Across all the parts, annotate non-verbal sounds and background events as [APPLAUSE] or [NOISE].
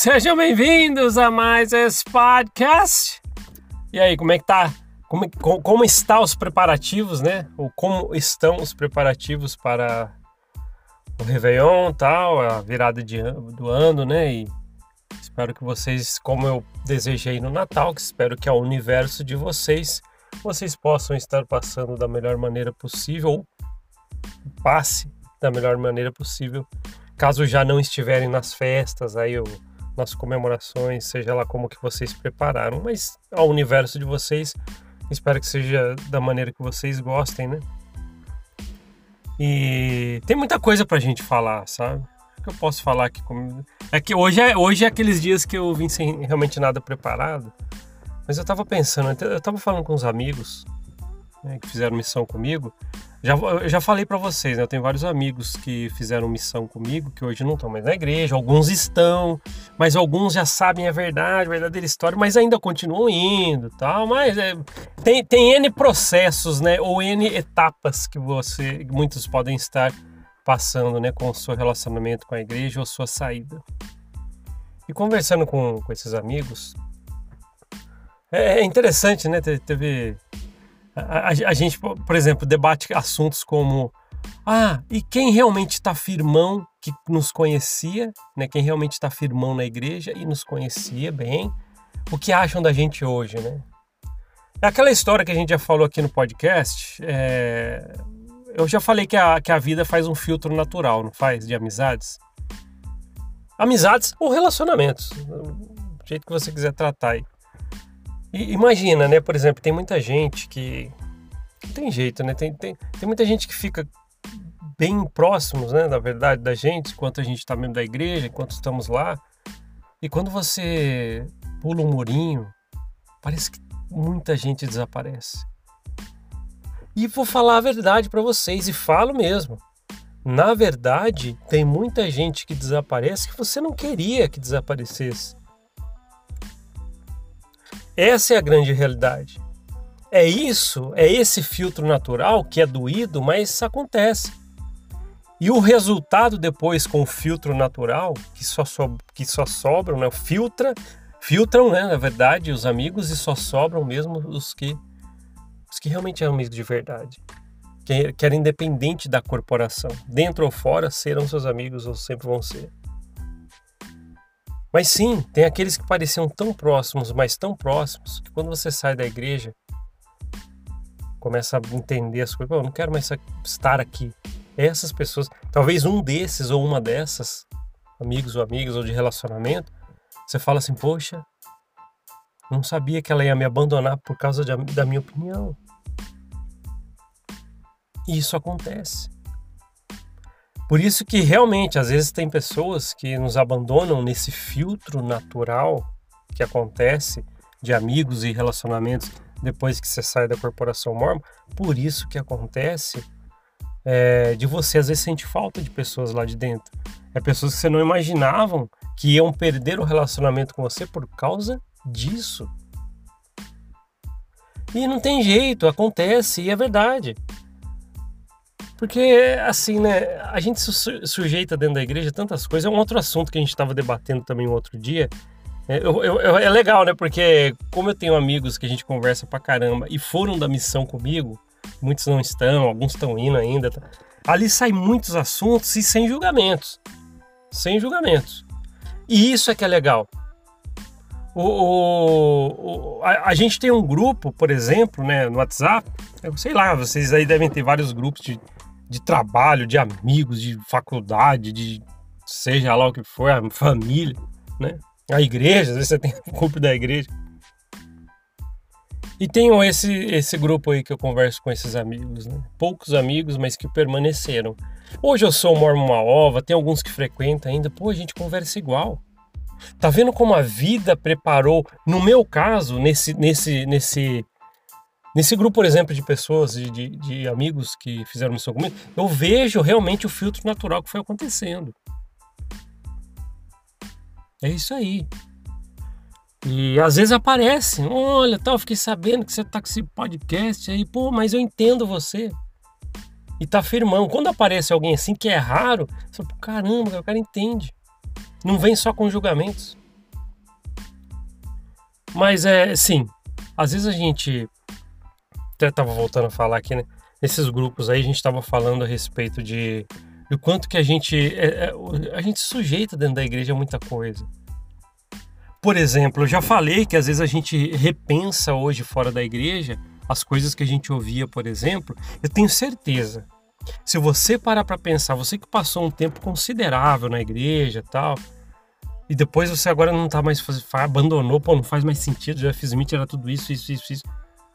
Sejam bem-vindos a mais esse podcast. E aí, como é que tá? Como, como estão os preparativos, né? Ou como estão os preparativos para o Réveillon tal, a virada de, do ano, né? E espero que vocês, como eu desejei no Natal, que espero que ao universo de vocês, vocês possam estar passando da melhor maneira possível, ou passe da melhor maneira possível, caso já não estiverem nas festas, aí, ou nas comemorações, seja lá como que vocês prepararam, mas ao universo de vocês, espero que seja da maneira que vocês gostem, né? E tem muita coisa pra gente falar, sabe? O que eu posso falar aqui comigo? É que hoje é, hoje é aqueles dias que eu vim sem realmente nada preparado, mas eu tava pensando, eu tava falando com uns amigos né, que fizeram missão comigo, já, eu já falei para vocês, né? Eu tenho vários amigos que fizeram missão comigo, que hoje não estão mais na igreja, alguns estão, mas alguns já sabem a verdade, a verdadeira história, mas ainda continuam indo tal. Mas é, tem, tem N processos, né? Ou N etapas que você, muitos podem estar passando, né? Com o seu relacionamento com a igreja ou sua saída. E conversando com, com esses amigos, é, é interessante, né? Teve a, a, gente, por exemplo, debate assuntos como ah, e quem realmente está firmão que nos conhecia, né? Quem realmente está firmão na igreja e nos conhecia bem, o que acham da gente hoje, né? É aquela história que a gente já falou aqui no podcast. É... Eu já falei que a, que a vida faz um filtro natural, não faz? De amizades. Amizades ou relacionamentos. Do jeito que você quiser tratar aí. E imagina, né? Por exemplo, tem muita gente que. Não tem jeito, né? Tem, tem, tem muita gente que fica bem próximos, né? Na verdade, da gente, enquanto a gente está mesmo da igreja, enquanto estamos lá. E quando você pula um murinho, parece que muita gente desaparece. E vou falar a verdade para vocês, e falo mesmo. Na verdade, tem muita gente que desaparece que você não queria que desaparecesse. Essa é a grande realidade. É isso, é esse filtro natural que é doído, mas acontece. E o resultado depois com o filtro natural, que só, so, que só sobram, né? Filtra, filtram, né, na verdade, os amigos e só sobram mesmo os que os que realmente são amigos de verdade. Que, que era independente da corporação. Dentro ou fora, serão seus amigos ou sempre vão ser. Mas sim, tem aqueles que pareciam tão próximos, mas tão próximos, que quando você sai da igreja, começa a entender as coisas, eu não quero mais estar aqui. Essas pessoas, talvez um desses ou uma dessas, amigos ou amigas ou de relacionamento, você fala assim, poxa, não sabia que ela ia me abandonar por causa de, da minha opinião. E isso acontece. Por isso que realmente, às vezes tem pessoas que nos abandonam nesse filtro natural que acontece de amigos e relacionamentos depois que você sai da corporação mormon. Por isso que acontece é, de você às vezes sentir falta de pessoas lá de dentro. É pessoas que você não imaginavam que iam perder o relacionamento com você por causa disso. E não tem jeito, acontece, e é verdade. Porque, assim, né, a gente se sujeita dentro da igreja tantas coisas. É um outro assunto que a gente estava debatendo também um outro dia. É, eu, eu, é legal, né? Porque, como eu tenho amigos que a gente conversa pra caramba e foram da missão comigo, muitos não estão, alguns estão indo ainda. Tá? Ali saem muitos assuntos e sem julgamentos. Sem julgamentos. E isso é que é legal. O, o, o a, a, gente tem um grupo, por exemplo, né, no WhatsApp. Eu sei lá, vocês aí devem ter vários grupos de de trabalho, de amigos, de faculdade, de seja lá o que for, a família, né? A igreja, às vezes você tem [LAUGHS] um grupo da igreja. E tenho esse, esse grupo aí que eu converso com esses amigos, né? Poucos amigos, mas que permaneceram. Hoje eu sou mormon uma ova, tem alguns que frequentam ainda, pô, a gente conversa igual. Tá vendo como a vida preparou, no meu caso, nesse, nesse, nesse Nesse grupo, por exemplo, de pessoas, de, de, de amigos que fizeram missão comigo, eu vejo realmente o filtro natural que foi acontecendo. É isso aí. E às vezes aparece, olha, tal, fiquei sabendo que você tá com esse podcast aí, pô, mas eu entendo você. E tá firmão. Quando aparece alguém assim que é raro, você fala, caramba, o cara entende. Não vem só com julgamentos. Mas é, sim, às vezes a gente até tava voltando a falar aqui, né? Nesses grupos aí a gente tava falando a respeito de do quanto que a gente é, é, a gente sujeita dentro da igreja a muita coisa. Por exemplo, eu já falei que às vezes a gente repensa hoje fora da igreja as coisas que a gente ouvia, por exemplo. Eu tenho certeza. Se você parar para pensar, você que passou um tempo considerável na igreja, tal, e depois você agora não tá mais fazendo, abandonou, pô, não faz mais sentido, já fiz Smith, era tudo isso, isso, isso, isso.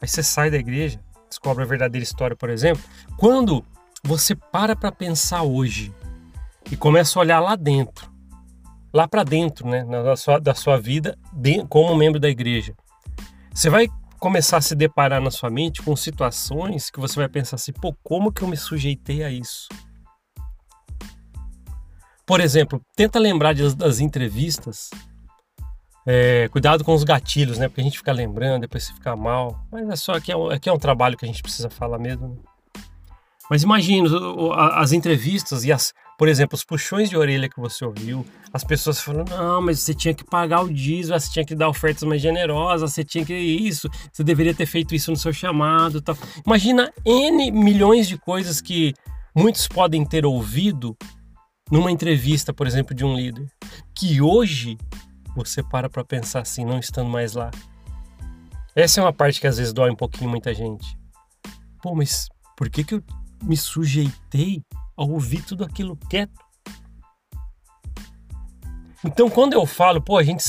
Aí você sai da igreja, descobre a verdadeira história, por exemplo. Quando você para para pensar hoje e começa a olhar lá dentro, lá para dentro, né, da sua, da sua vida, como membro da igreja, você vai começar a se deparar na sua mente com situações que você vai pensar assim, pô, como que eu me sujeitei a isso? Por exemplo, tenta lembrar das, das entrevistas. É, cuidado com os gatilhos, né? Porque a gente fica lembrando, depois você fica mal. Mas é só que é, aqui é um trabalho que a gente precisa falar mesmo. Né? Mas imagina as entrevistas e as, por exemplo, os puxões de orelha que você ouviu, as pessoas falando, não, mas você tinha que pagar o diesel, você tinha que dar ofertas mais generosas, você tinha que isso, você deveria ter feito isso no seu chamado, tal. Imagina n milhões de coisas que muitos podem ter ouvido numa entrevista, por exemplo, de um líder, que hoje você para para pensar assim, não estando mais lá. Essa é uma parte que às vezes dói um pouquinho muita gente. Pô, mas por que, que eu me sujeitei a ouvir tudo aquilo quieto? Então, quando eu falo, pô, a gente,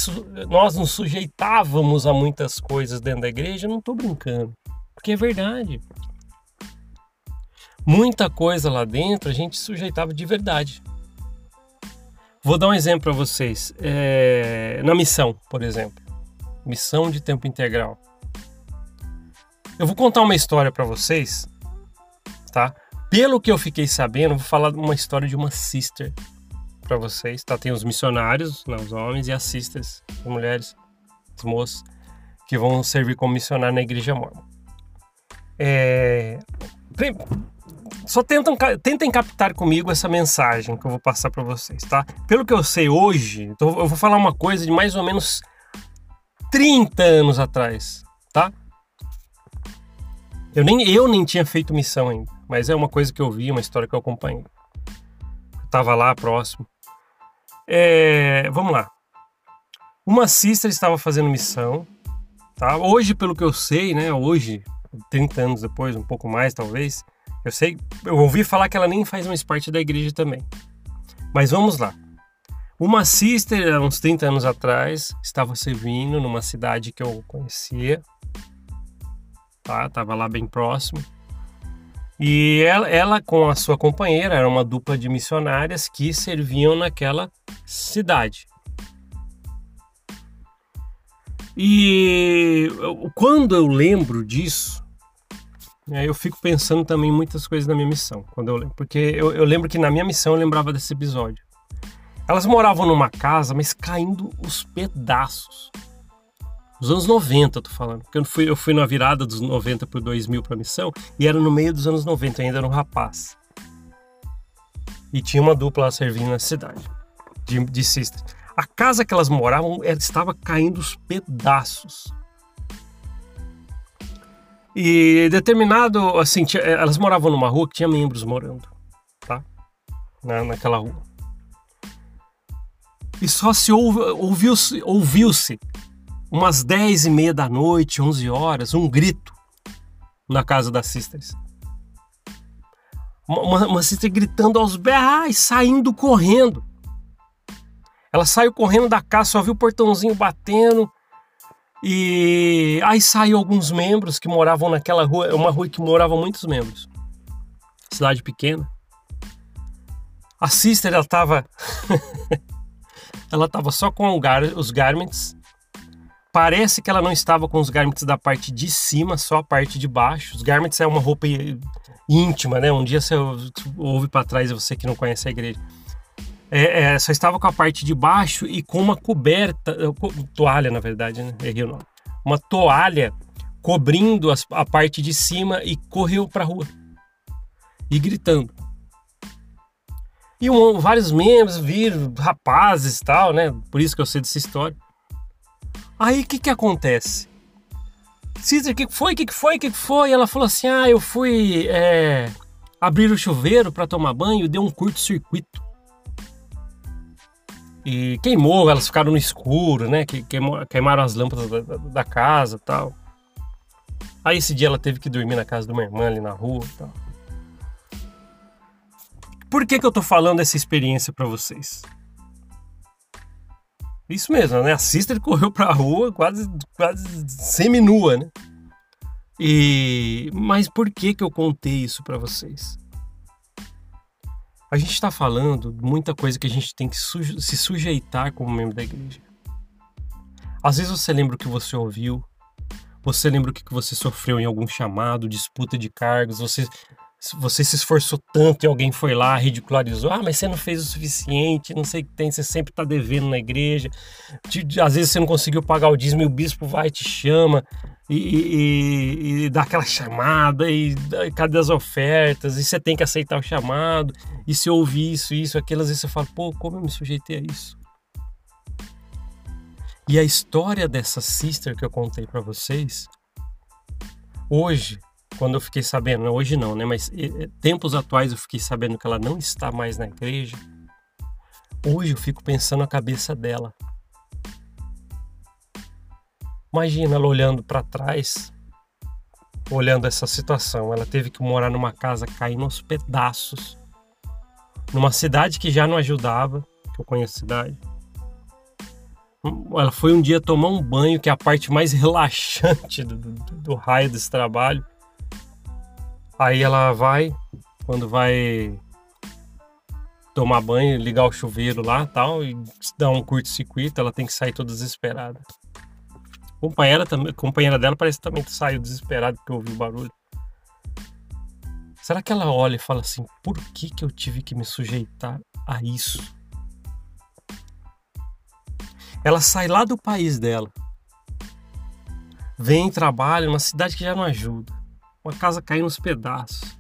nós nos sujeitávamos a muitas coisas dentro da igreja, eu não estou brincando, porque é verdade. Muita coisa lá dentro a gente sujeitava de verdade. Vou dar um exemplo para vocês. É, na missão, por exemplo. Missão de tempo integral. Eu vou contar uma história para vocês, tá? Pelo que eu fiquei sabendo, vou falar uma história de uma sister para vocês, tá? Tem os missionários, né, os homens, e as sisters, as mulheres, as moças, que vão servir como missionário na igreja mormon. É, só tentam, tentem captar comigo essa mensagem que eu vou passar para vocês, tá? Pelo que eu sei hoje, então eu vou falar uma coisa de mais ou menos 30 anos atrás, tá? Eu nem, eu nem tinha feito missão ainda, mas é uma coisa que eu vi, uma história que eu acompanhei. Eu tava lá próximo. É, vamos lá. Uma sister estava fazendo missão, tá? Hoje, pelo que eu sei, né? Hoje, 30 anos depois, um pouco mais talvez, eu sei, eu ouvi falar que ela nem faz mais parte da igreja também. Mas vamos lá. Uma sister, há uns 30 anos atrás, estava servindo numa cidade que eu conhecia. Tá? Tava lá bem próximo. E ela, ela, com a sua companheira, era uma dupla de missionárias que serviam naquela cidade. E quando eu lembro disso, aí eu fico pensando também muitas coisas na minha missão, quando eu porque eu, eu lembro que na minha missão eu lembrava desse episódio. Elas moravam numa casa, mas caindo os pedaços. Nos anos 90, eu tô falando. Porque eu fui, eu fui na virada dos 90 pro 2000 pra missão e era no meio dos anos 90, ainda era um rapaz. E tinha uma dupla servindo na cidade, de, de sisters. A casa que elas moravam estava caindo os pedaços. E determinado, assim, tinha, elas moravam numa rua que tinha membros morando, tá? Na, naquela rua. E só se ouviu-se, ouviu-se umas 10 e meia da noite, 11 horas, um grito na casa das sisters. Uma, uma sister gritando aos berrais, saindo correndo. Ela saiu correndo da casa, só viu o portãozinho batendo, e aí saiu alguns membros que moravam naquela rua, é uma rua que moravam muitos membros. Cidade pequena. A sister, ela tava [LAUGHS] ela tava só com os garments. Parece que ela não estava com os garments da parte de cima, só a parte de baixo. Os garments é uma roupa íntima, né? Um dia você ouve para trás, você que não conhece a igreja é, é, só estava com a parte de baixo e com uma coberta, toalha na verdade, né? Errei o nome. Uma toalha cobrindo as, a parte de cima e correu para a rua e gritando. E um, vários membros viram, rapazes e tal, né? Por isso que eu sei dessa história. Aí o que que acontece? Sister, o que foi? O que foi? O que foi? Ela falou assim: ah, eu fui é, abrir o chuveiro para tomar banho, deu um curto-circuito. E queimou, elas ficaram no escuro, né? Queimou, queimaram as lâmpadas da, da, da casa tal. Aí esse dia ela teve que dormir na casa de uma irmã ali na rua tal. Por que, que eu tô falando essa experiência para vocês? Isso mesmo, né? A sister correu pra rua quase, quase semi-nua, né? E... Mas por que, que eu contei isso para vocês? A gente está falando muita coisa que a gente tem que suje se sujeitar como membro da igreja. Às vezes você lembra o que você ouviu, você lembra o que você sofreu em algum chamado, disputa de cargos, você você se esforçou tanto e alguém foi lá, ridicularizou, ah, mas você não fez o suficiente, não sei o que tem, você sempre está devendo na igreja, às vezes você não conseguiu pagar o dízimo e o bispo vai e te chama e, e, e dá aquela chamada e cadê as ofertas, e você tem que aceitar o chamado, e se ouvir isso, isso, aquilo, às vezes você fala, pô, como eu me sujeitei a isso? E a história dessa sister que eu contei para vocês, hoje, quando eu fiquei sabendo, hoje não, né? Mas tempos atuais eu fiquei sabendo que ela não está mais na igreja. Hoje eu fico pensando a cabeça dela. Imagina ela olhando para trás, olhando essa situação. Ela teve que morar numa casa caindo aos pedaços, numa cidade que já não ajudava, que eu conheço a cidade. Ela foi um dia tomar um banho, que é a parte mais [LAUGHS] relaxante do, do, do raio desse trabalho. Aí ela vai, quando vai tomar banho, ligar o chuveiro lá tal, e dar um curto-circuito, ela tem que sair toda desesperada. Companheira, também, companheira dela parece que também saiu desesperada porque ouviu o barulho. Será que ela olha e fala assim: por que, que eu tive que me sujeitar a isso? Ela sai lá do país dela, vem, trabalha numa cidade que já não ajuda uma casa caindo nos pedaços.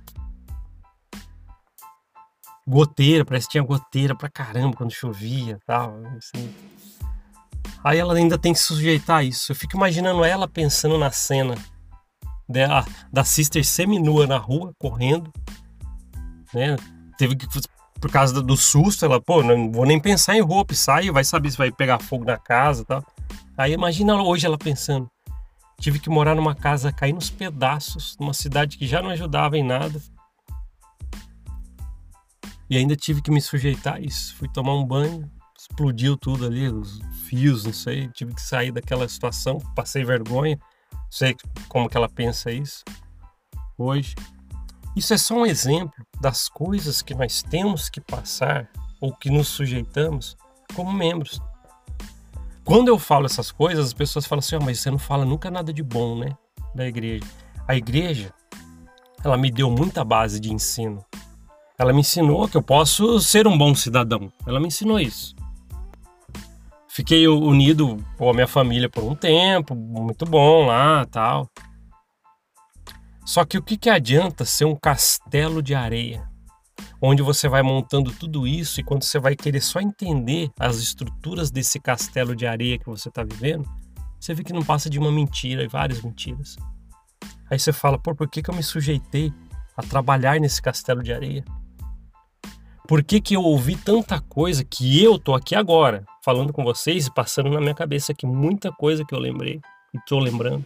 Goteira, parece que tinha goteira pra caramba quando chovia tal. Assim. Aí ela ainda tem que se sujeitar a isso. Eu fico imaginando ela pensando na cena dela, da sister seminua na rua, correndo. Né? Teve que, por causa do susto, ela, pô, não vou nem pensar em roupa, sai, vai saber se vai pegar fogo na casa e tal. Aí imagina hoje ela pensando, Tive que morar numa casa cair nos pedaços, numa cidade que já não ajudava em nada. E ainda tive que me sujeitar a isso. Fui tomar um banho, explodiu tudo ali, os fios, não sei. Tive que sair daquela situação, passei vergonha. Não sei como que ela pensa isso hoje. Isso é só um exemplo das coisas que nós temos que passar ou que nos sujeitamos como membros quando eu falo essas coisas, as pessoas falam assim: oh, mas você não fala nunca nada de bom, né? Da igreja. A igreja, ela me deu muita base de ensino. Ela me ensinou que eu posso ser um bom cidadão. Ela me ensinou isso. Fiquei unido com a minha família por um tempo, muito bom lá, tal. Só que o que, que adianta ser um castelo de areia? onde você vai montando tudo isso e quando você vai querer só entender as estruturas desse castelo de areia que você está vivendo, você vê que não passa de uma mentira e várias mentiras. Aí você fala, pô, por que, que eu me sujeitei a trabalhar nesse castelo de areia? Por que, que eu ouvi tanta coisa que eu tô aqui agora, falando com vocês e passando na minha cabeça aqui muita coisa que eu lembrei e tô lembrando?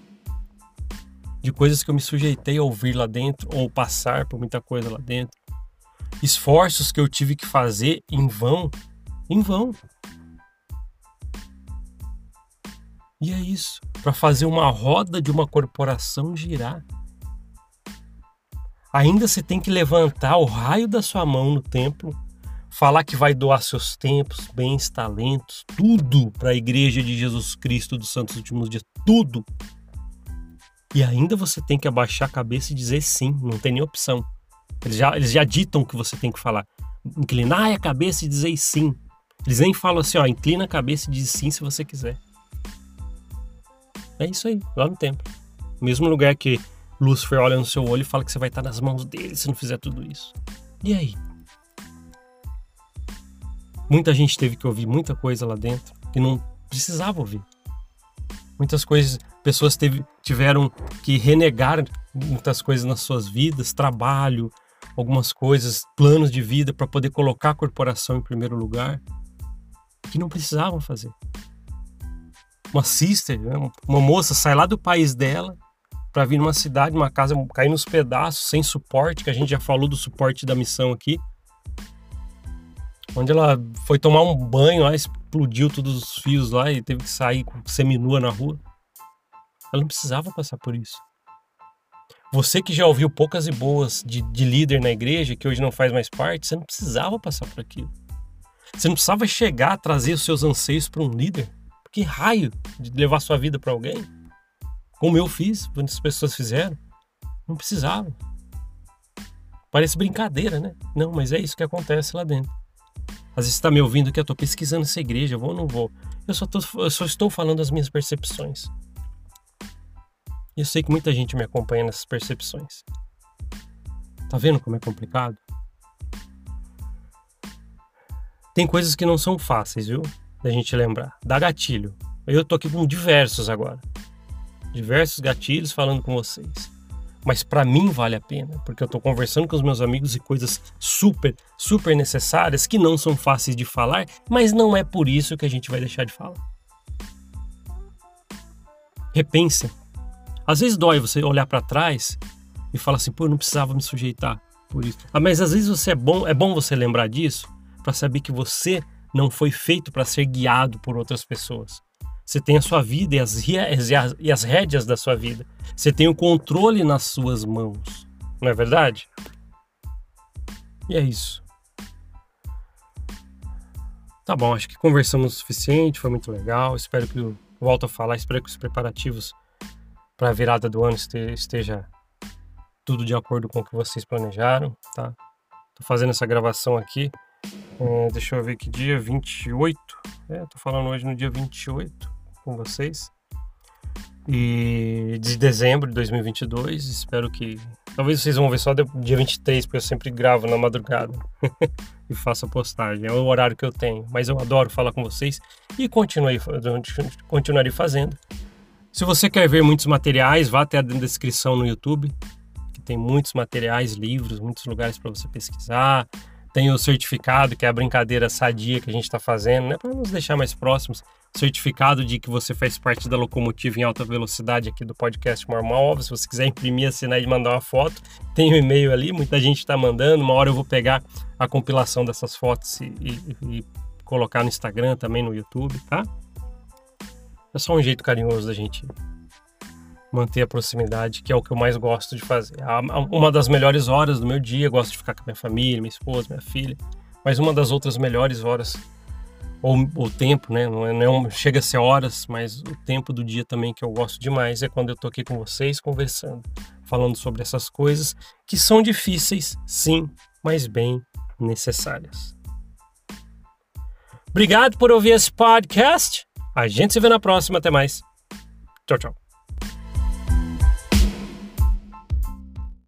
De coisas que eu me sujeitei a ouvir lá dentro ou passar por muita coisa lá dentro esforços que eu tive que fazer em vão, em vão. E é isso, para fazer uma roda de uma corporação girar. Ainda você tem que levantar o raio da sua mão no templo, falar que vai doar seus tempos, bens, talentos, tudo para a igreja de Jesus Cristo dos Santos Últimos Dias, tudo. E ainda você tem que abaixar a cabeça e dizer sim, não tem nem opção. Eles já, eles já ditam o que você tem que falar. Inclinar a cabeça e dizer sim. Eles nem falam assim, ó, inclina a cabeça e diz sim se você quiser. É isso aí, lá no templo. Mesmo lugar que Lúcifer olha no seu olho e fala que você vai estar nas mãos dele se não fizer tudo isso. E aí? Muita gente teve que ouvir muita coisa lá dentro que não precisava ouvir. Muitas coisas, pessoas teve, tiveram que renegar muitas coisas nas suas vidas, trabalho, algumas coisas, planos de vida para poder colocar a corporação em primeiro lugar, que não precisavam fazer. Uma sister, né, uma moça sai lá do país dela para vir numa cidade, numa casa, cair nos pedaços, sem suporte, que a gente já falou do suporte da missão aqui. Onde ela foi tomar um banho lá, explodiu todos os fios lá e teve que sair seminua na rua. Ela não precisava passar por isso. Você que já ouviu poucas e boas de, de líder na igreja, que hoje não faz mais parte, você não precisava passar por aquilo. Você não precisava chegar a trazer os seus anseios para um líder. Que raio de levar sua vida para alguém? Como eu fiz, muitas pessoas fizeram. Não precisava. Parece brincadeira, né? Não, mas é isso que acontece lá dentro. Às vezes está me ouvindo que eu estou pesquisando essa igreja, vou ou não vou. Eu só, tô, eu só estou falando as minhas percepções. E eu sei que muita gente me acompanha nessas percepções. Tá vendo como é complicado? Tem coisas que não são fáceis, viu? Da gente lembrar. Dá gatilho. Eu tô aqui com diversos agora. Diversos gatilhos falando com vocês. Mas para mim vale a pena, porque eu tô conversando com os meus amigos e coisas super, super necessárias que não são fáceis de falar, mas não é por isso que a gente vai deixar de falar. Repensa às vezes dói você olhar para trás e falar assim, pô, eu não precisava me sujeitar por isso. Ah, mas às vezes você é bom, é bom você lembrar disso para saber que você não foi feito para ser guiado por outras pessoas. Você tem a sua vida e as, e as, as rédeas da sua vida. Você tem o controle nas suas mãos. Não é verdade? E é isso. Tá bom, acho que conversamos o suficiente, foi muito legal. Espero que eu volto a falar, espero que os preparativos para a virada do ano esteja tudo de acordo com o que vocês planejaram, tá? Tô fazendo essa gravação aqui, é, deixa eu ver que dia, 28, é, tô falando hoje no dia 28 com vocês, e de dezembro de 2022, espero que, talvez vocês vão ver só dia 23, porque eu sempre gravo na madrugada [LAUGHS] e faço a postagem, é o horário que eu tenho, mas eu adoro falar com vocês e continuarei, fazendo, se você quer ver muitos materiais, vá até a descrição no YouTube, que tem muitos materiais, livros, muitos lugares para você pesquisar. Tem o certificado, que é a brincadeira sadia que a gente está fazendo, né? Para nos deixar mais próximos. Certificado de que você faz parte da locomotiva em alta velocidade aqui do podcast Normal. Se você quiser imprimir, assinar e mandar uma foto, tem o um e-mail ali, muita gente está mandando. Uma hora eu vou pegar a compilação dessas fotos e, e, e colocar no Instagram, também no YouTube, tá? É só um jeito carinhoso da gente manter a proximidade, que é o que eu mais gosto de fazer. Uma das melhores horas do meu dia, gosto de ficar com minha família, minha esposa, minha filha. Mas uma das outras melhores horas, ou o tempo, né? Não, é, não chega a ser horas, mas o tempo do dia também que eu gosto demais é quando eu tô aqui com vocês conversando, falando sobre essas coisas que são difíceis, sim, mas bem necessárias. Obrigado por ouvir esse podcast. A gente se vê na próxima. Até mais. Tchau, tchau.